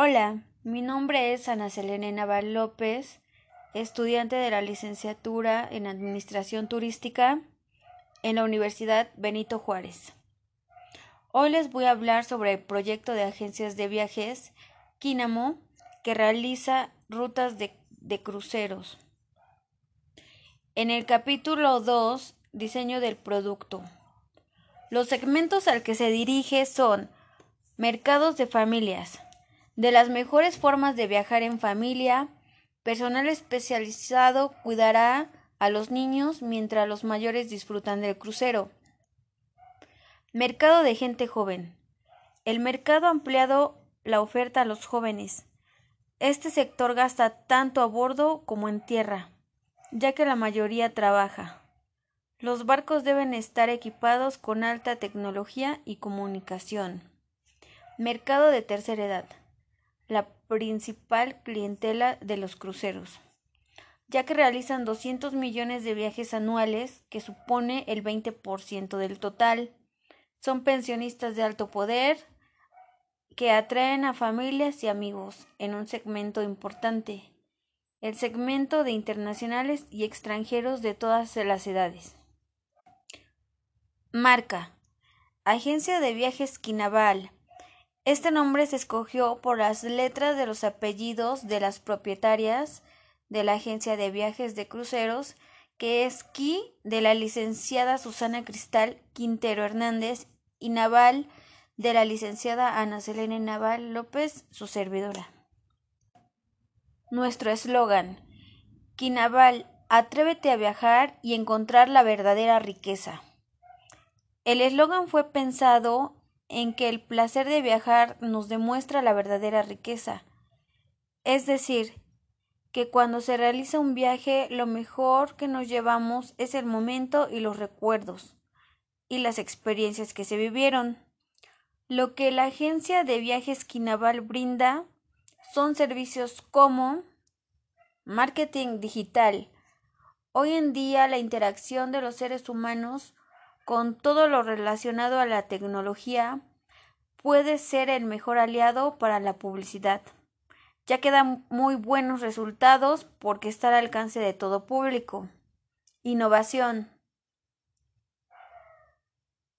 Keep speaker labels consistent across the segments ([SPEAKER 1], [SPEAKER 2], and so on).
[SPEAKER 1] Hola, mi nombre es Ana Selene Naval López, estudiante de la licenciatura en Administración Turística en la Universidad Benito Juárez. Hoy les voy a hablar sobre el proyecto de agencias de viajes Kinamo que realiza rutas de, de cruceros. En el capítulo 2, diseño del producto. Los segmentos al que se dirige son mercados de familias, de las mejores formas de viajar en familia, personal especializado cuidará a los niños mientras los mayores disfrutan del crucero. Mercado de gente joven. El mercado ha ampliado la oferta a los jóvenes. Este sector gasta tanto a bordo como en tierra, ya que la mayoría trabaja. Los barcos deben estar equipados con alta tecnología y comunicación. Mercado de tercera edad. La principal clientela de los cruceros, ya que realizan 200 millones de viajes anuales, que supone el 20% del total. Son pensionistas de alto poder que atraen a familias y amigos en un segmento importante, el segmento de internacionales y extranjeros de todas las edades. Marca. Agencia de Viajes Quinaval. Este nombre se escogió por las letras de los apellidos de las propietarias de la agencia de viajes de cruceros, que es Qui de la licenciada Susana Cristal Quintero Hernández y Naval de la licenciada Ana Selene Naval López, su servidora. Nuestro eslogan Quinaval, atrévete a viajar y encontrar la verdadera riqueza. El eslogan fue pensado en que el placer de viajar nos demuestra la verdadera riqueza. Es decir, que cuando se realiza un viaje lo mejor que nos llevamos es el momento y los recuerdos y las experiencias que se vivieron. Lo que la agencia de viajes Quinaval brinda son servicios como marketing digital. Hoy en día la interacción de los seres humanos con todo lo relacionado a la tecnología, puede ser el mejor aliado para la publicidad, ya que da muy buenos resultados porque está al alcance de todo público. Innovación.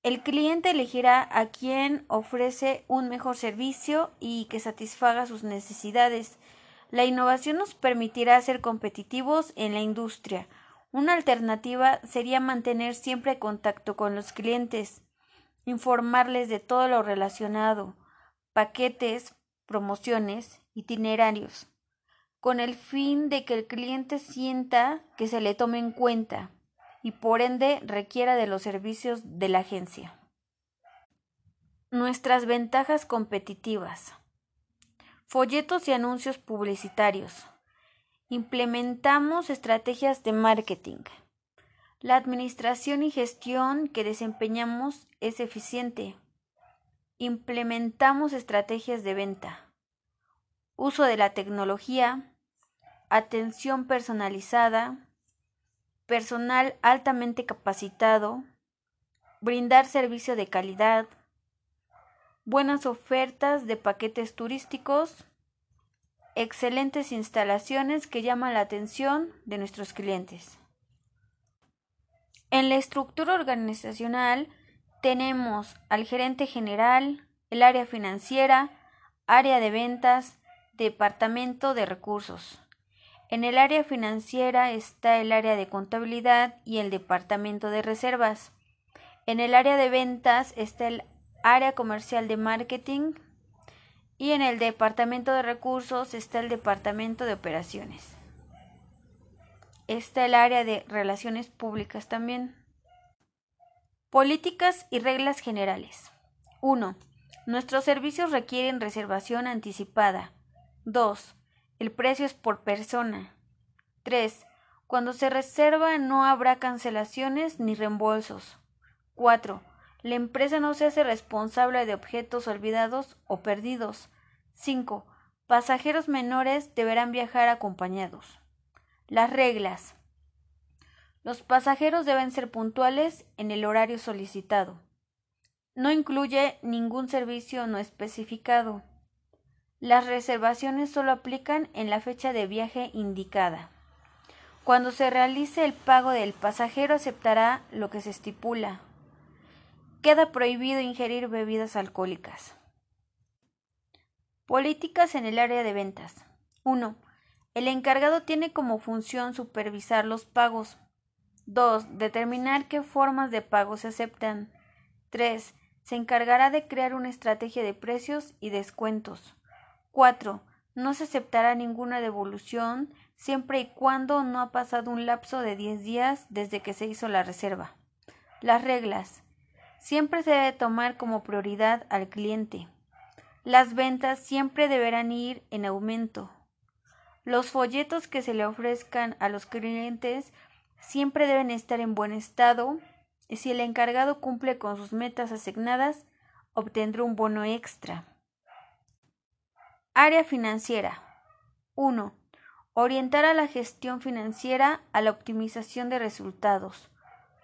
[SPEAKER 1] El cliente elegirá a quien ofrece un mejor servicio y que satisfaga sus necesidades. La innovación nos permitirá ser competitivos en la industria, una alternativa sería mantener siempre contacto con los clientes, informarles de todo lo relacionado, paquetes, promociones, itinerarios, con el fin de que el cliente sienta que se le tome en cuenta y por ende requiera de los servicios de la agencia. Nuestras ventajas competitivas. Folletos y anuncios publicitarios. Implementamos estrategias de marketing. La administración y gestión que desempeñamos es eficiente. Implementamos estrategias de venta. Uso de la tecnología. Atención personalizada. Personal altamente capacitado. Brindar servicio de calidad. Buenas ofertas de paquetes turísticos excelentes instalaciones que llaman la atención de nuestros clientes. En la estructura organizacional tenemos al gerente general, el área financiera, área de ventas, departamento de recursos. En el área financiera está el área de contabilidad y el departamento de reservas. En el área de ventas está el área comercial de marketing, y en el Departamento de Recursos está el Departamento de Operaciones. Está el área de Relaciones Públicas también. Políticas y reglas generales. 1. Nuestros servicios requieren reservación anticipada. 2. El precio es por persona. 3. Cuando se reserva no habrá cancelaciones ni reembolsos. 4. La empresa no se hace responsable de objetos olvidados o perdidos. 5. Pasajeros menores deberán viajar acompañados. Las reglas. Los pasajeros deben ser puntuales en el horario solicitado. No incluye ningún servicio no especificado. Las reservaciones solo aplican en la fecha de viaje indicada. Cuando se realice el pago del pasajero aceptará lo que se estipula. Queda prohibido ingerir bebidas alcohólicas. Políticas en el área de ventas. 1. El encargado tiene como función supervisar los pagos. 2. Determinar qué formas de pago se aceptan. 3. Se encargará de crear una estrategia de precios y descuentos. 4. No se aceptará ninguna devolución siempre y cuando no ha pasado un lapso de 10 días desde que se hizo la reserva. Las reglas. Siempre se debe tomar como prioridad al cliente. Las ventas siempre deberán ir en aumento. Los folletos que se le ofrezcan a los clientes siempre deben estar en buen estado y si el encargado cumple con sus metas asignadas, obtendrá un bono extra. Área financiera. 1. Orientar a la gestión financiera a la optimización de resultados.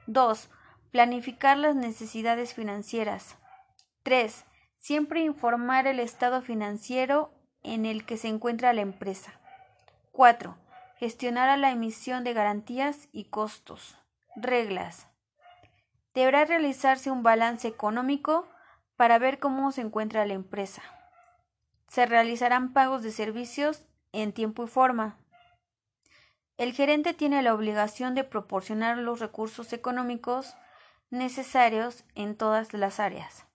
[SPEAKER 1] 2. Planificar las necesidades financieras. 3. Siempre informar el estado financiero en el que se encuentra la empresa. 4. Gestionar la emisión de garantías y costos. Reglas. Deberá realizarse un balance económico para ver cómo se encuentra la empresa. Se realizarán pagos de servicios en tiempo y forma. El gerente tiene la obligación de proporcionar los recursos económicos necesarios en todas las áreas.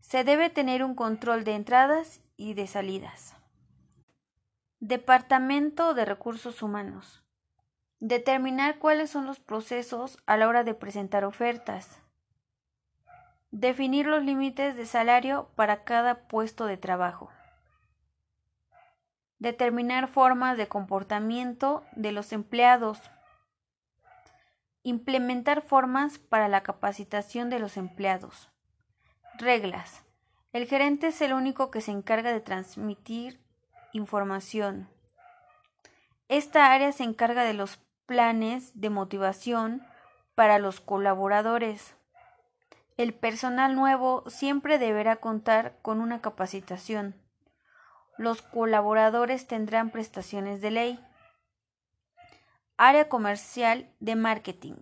[SPEAKER 1] Se debe tener un control de entradas y de salidas. Departamento de Recursos Humanos. Determinar cuáles son los procesos a la hora de presentar ofertas. Definir los límites de salario para cada puesto de trabajo. Determinar formas de comportamiento de los empleados. Implementar formas para la capacitación de los empleados. Reglas. El gerente es el único que se encarga de transmitir información. Esta área se encarga de los planes de motivación para los colaboradores. El personal nuevo siempre deberá contar con una capacitación. Los colaboradores tendrán prestaciones de ley. Área comercial de marketing.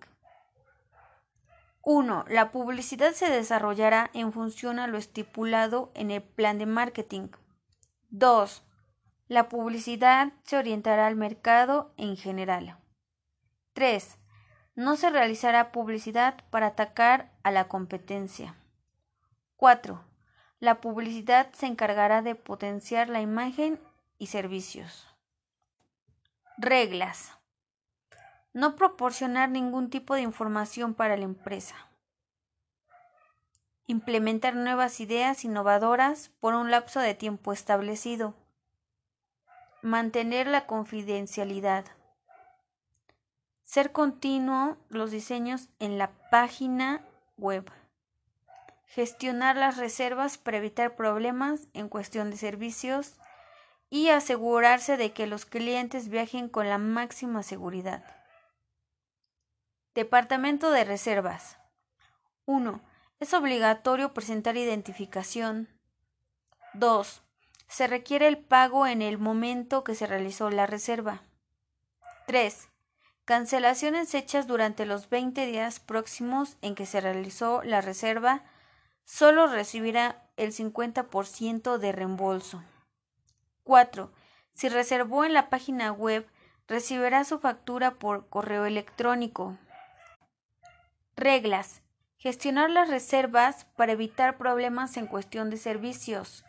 [SPEAKER 1] 1. La publicidad se desarrollará en función a lo estipulado en el plan de marketing. 2. La publicidad se orientará al mercado en general. 3. No se realizará publicidad para atacar a la competencia. 4. La publicidad se encargará de potenciar la imagen y servicios. Reglas. No proporcionar ningún tipo de información para la empresa. Implementar nuevas ideas innovadoras por un lapso de tiempo establecido. Mantener la confidencialidad. Ser continuo los diseños en la página web. Gestionar las reservas para evitar problemas en cuestión de servicios y asegurarse de que los clientes viajen con la máxima seguridad. Departamento de Reservas. 1. Es obligatorio presentar identificación. 2 se requiere el pago en el momento que se realizó la reserva. 3. Cancelaciones hechas durante los 20 días próximos en que se realizó la reserva solo recibirá el 50% de reembolso. 4. Si reservó en la página web, recibirá su factura por correo electrónico. Reglas. Gestionar las reservas para evitar problemas en cuestión de servicios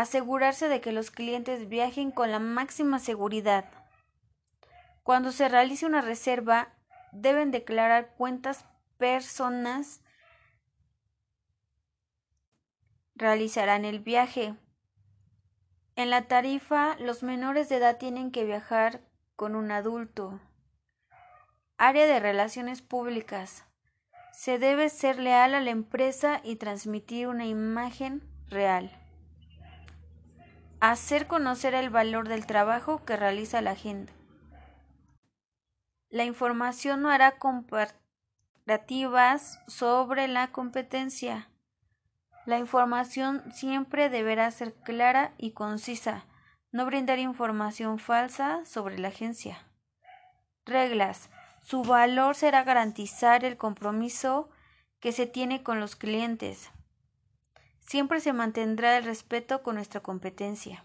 [SPEAKER 1] asegurarse de que los clientes viajen con la máxima seguridad. Cuando se realice una reserva, deben declarar cuántas personas realizarán el viaje. En la tarifa, los menores de edad tienen que viajar con un adulto. Área de relaciones públicas. Se debe ser leal a la empresa y transmitir una imagen real. Hacer conocer el valor del trabajo que realiza la gente. La información no hará comparativas sobre la competencia. La información siempre deberá ser clara y concisa, no brindar información falsa sobre la agencia. Reglas. Su valor será garantizar el compromiso que se tiene con los clientes. Siempre se mantendrá el respeto con nuestra competencia.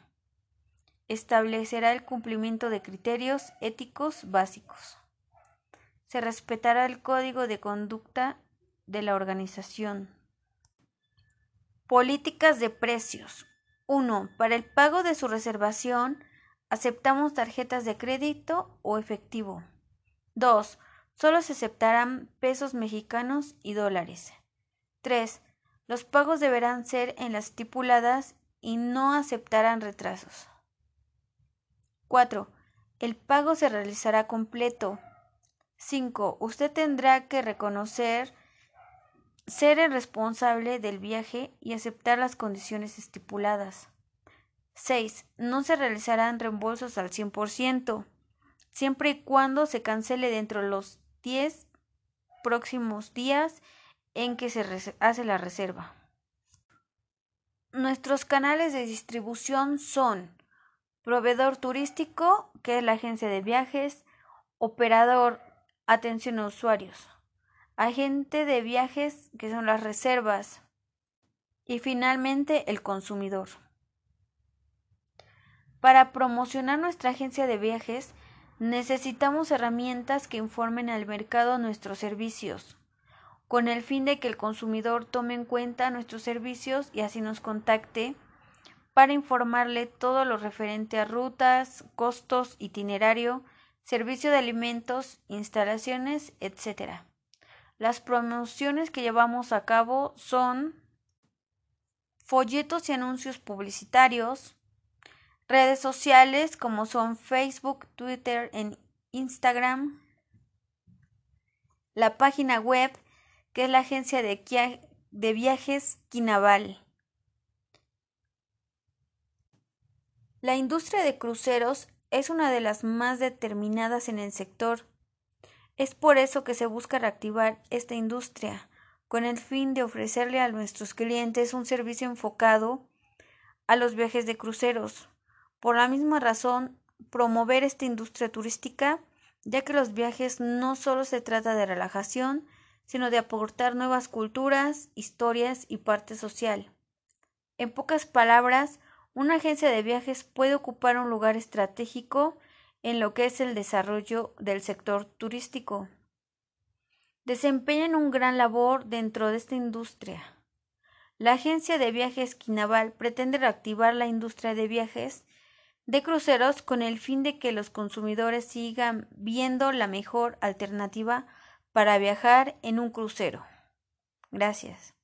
[SPEAKER 1] Establecerá el cumplimiento de criterios éticos básicos. Se respetará el código de conducta de la organización. Políticas de precios. 1. Para el pago de su reservación, aceptamos tarjetas de crédito o efectivo. 2. Solo se aceptarán pesos mexicanos y dólares. 3. Los pagos deberán ser en las estipuladas y no aceptarán retrasos. 4. El pago se realizará completo. 5. Usted tendrá que reconocer ser el responsable del viaje y aceptar las condiciones estipuladas. 6. No se realizarán reembolsos al 100%, siempre y cuando se cancele dentro de los 10 próximos días en que se hace la reserva. Nuestros canales de distribución son proveedor turístico, que es la agencia de viajes, operador, atención a usuarios agente de viajes, que son las reservas, y finalmente el consumidor. Para promocionar nuestra agencia de viajes, necesitamos herramientas que informen al mercado nuestros servicios, con el fin de que el consumidor tome en cuenta nuestros servicios y así nos contacte para informarle todo lo referente a rutas, costos, itinerario, servicio de alimentos, instalaciones, etc. Las promociones que llevamos a cabo son folletos y anuncios publicitarios, redes sociales como son Facebook, Twitter, e Instagram, la página web que es la agencia de, viajes Quinaval. La industria de cruceros es una de las más determinadas en el sector es por eso que se busca reactivar esta industria, con el fin de ofrecerle a nuestros clientes un servicio enfocado a los viajes de cruceros. Por la misma razón, promover esta industria turística, ya que los viajes no solo se trata de relajación, sino de aportar nuevas culturas, historias y parte social. En pocas palabras, una agencia de viajes puede ocupar un lugar estratégico en lo que es el desarrollo del sector turístico. Desempeñan un gran labor dentro de esta industria. La agencia de viajes Quinaval pretende reactivar la industria de viajes de cruceros con el fin de que los consumidores sigan viendo la mejor alternativa para viajar en un crucero. Gracias.